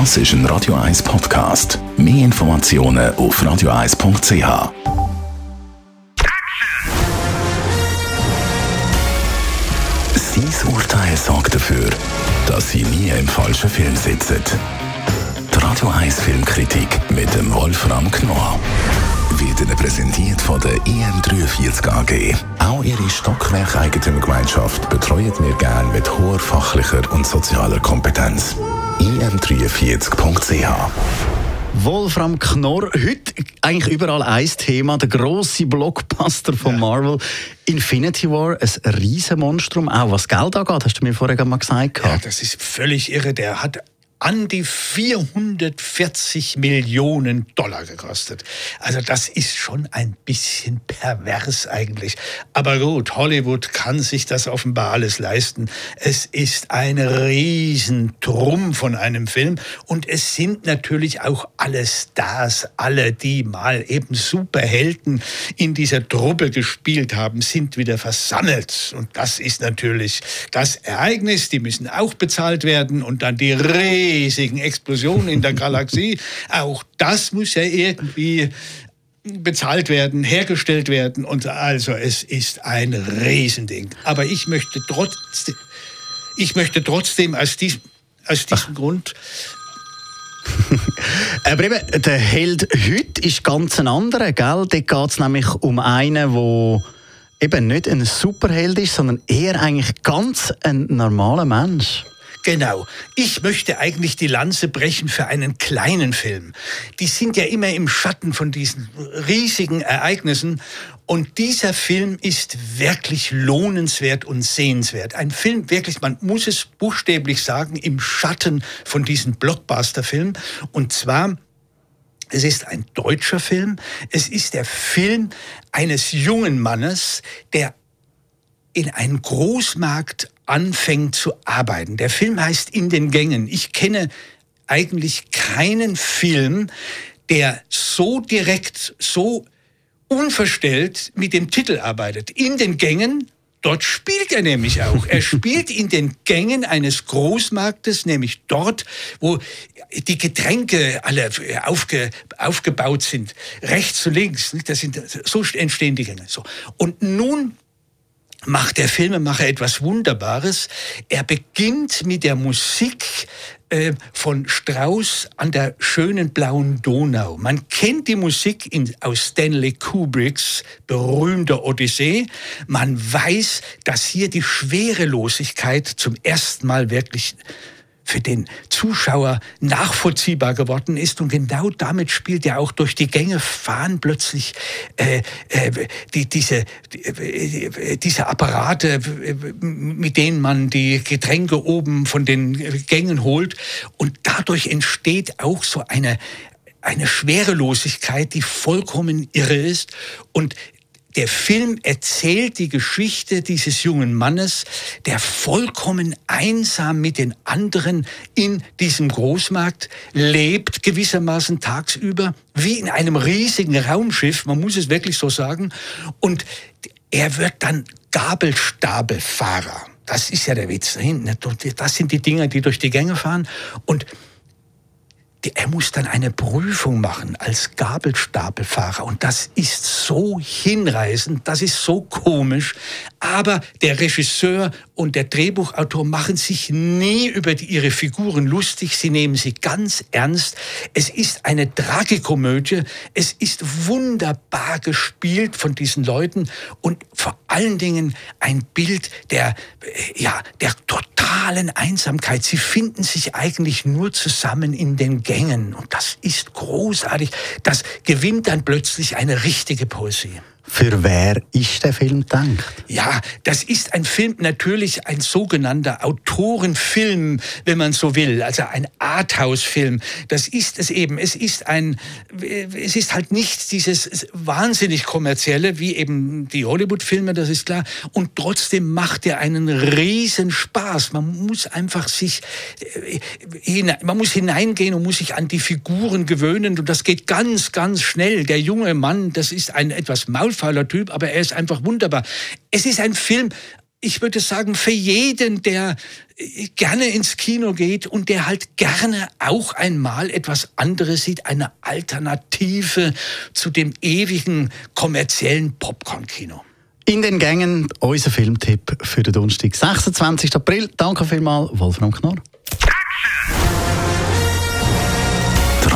Das ist ein Radio 1 Podcast. Mehr Informationen auf radio1.ch. Sein Urteil sorgt dafür, dass Sie nie im falschen Film sitzen. Die Radio 1 Filmkritik mit dem Wolfram Knorr wird Ihnen präsentiert von der IM43 AG. Auch Ihre Stockwerk-Eigentümergemeinschaft betreuen wir gerne mit hoher fachlicher und sozialer Kompetenz. im43.ch Wolfram Knorr, heute eigentlich überall ein Thema, der grosse Blockbuster von ja. Marvel, Infinity War, ein Riesenmonstrum, auch was Geld angeht, hast du mir vorher mal gesagt. Ja, das ist völlig irre, der hat an die 440 Millionen Dollar gekostet. Also das ist schon ein bisschen pervers eigentlich. Aber gut, Hollywood kann sich das offenbar alles leisten. Es ist ein Riesentrumm von einem Film und es sind natürlich auch alle Stars, alle, die mal eben Superhelden in dieser Truppe gespielt haben, sind wieder versammelt. Und das ist natürlich das Ereignis. Die müssen auch bezahlt werden und dann die Rede riesigen Explosionen in der Galaxie. Auch das muss ja irgendwie bezahlt werden, hergestellt werden und also es ist ein Riesending. Aber ich möchte trotzdem, ich möchte trotzdem aus diesem, aus diesem Ach. Grund Aber eben, der Held heute ist ganz ein anderer, gell? Dort geht es nämlich um einen, der eben nicht ein Superheld ist, sondern eher eigentlich ganz ein normaler Mensch. Genau. Ich möchte eigentlich die Lanze brechen für einen kleinen Film. Die sind ja immer im Schatten von diesen riesigen Ereignissen. Und dieser Film ist wirklich lohnenswert und sehenswert. Ein Film, wirklich, man muss es buchstäblich sagen, im Schatten von diesen Blockbuster-Filmen. Und zwar es ist ein deutscher Film. Es ist der Film eines jungen Mannes, der in einen Großmarkt anfängt zu arbeiten. Der Film heißt In den Gängen. Ich kenne eigentlich keinen Film, der so direkt, so unverstellt mit dem Titel arbeitet. In den Gängen, dort spielt er nämlich auch. Er spielt in den Gängen eines Großmarktes, nämlich dort, wo die Getränke alle aufge, aufgebaut sind, rechts und links. Das sind, so entstehen die Gänge. So. Und nun macht der Filmemacher etwas Wunderbares. Er beginnt mit der Musik äh, von Strauss an der schönen blauen Donau. Man kennt die Musik in, aus Stanley Kubricks berühmter Odyssee. Man weiß, dass hier die Schwerelosigkeit zum ersten Mal wirklich für den Zuschauer nachvollziehbar geworden ist. Und genau damit spielt er auch durch die Gänge fahren plötzlich äh, äh, die, diese, die, äh, diese Apparate, mit denen man die Getränke oben von den Gängen holt. Und dadurch entsteht auch so eine, eine Schwerelosigkeit, die vollkommen irre ist. Und der Film erzählt die Geschichte dieses jungen Mannes, der vollkommen einsam mit den anderen in diesem Großmarkt lebt, gewissermaßen tagsüber, wie in einem riesigen Raumschiff, man muss es wirklich so sagen. Und er wird dann Gabelstapelfahrer. Das ist ja der Witz dahinten. Das sind die Dinger, die durch die Gänge fahren. Und er muss dann eine Prüfung machen als Gabelstapelfahrer. Und das ist so hinreißend, das ist so komisch. Aber der Regisseur und der Drehbuchautor machen sich nie über die, ihre Figuren lustig. Sie nehmen sie ganz ernst. Es ist eine Tragikomödie. Es ist wunderbar gespielt von diesen Leuten und vor allen Dingen ein Bild der, ja, der totalen Einsamkeit. Sie finden sich eigentlich nur zusammen in den Gängen. Und das ist großartig. Das gewinnt dann plötzlich eine richtige Poesie. Für wer ist der Film gedacht? Ja, das ist ein Film, natürlich ein sogenannter Autorenfilm, wenn man so will, also ein Arthouse-Film. Das ist es eben. Es ist ein, es ist halt nicht dieses wahnsinnig kommerzielle, wie eben die Hollywood-Filme, das ist klar. Und trotzdem macht er einen riesen Spaß. Man muss einfach sich, äh, man muss hineingehen und muss sich an die Figuren gewöhnen. Und das geht ganz, ganz schnell. Der junge Mann, das ist ein etwas maul faulfeiler Typ, aber er ist einfach wunderbar. Es ist ein Film, ich würde sagen, für jeden, der äh, gerne ins Kino geht und der halt gerne auch einmal etwas anderes sieht, eine Alternative zu dem ewigen kommerziellen Popcorn-Kino. In den Gängen unser Filmtipp für den Donnerstag, 26. April. Danke vielmals, Wolfram Knorr.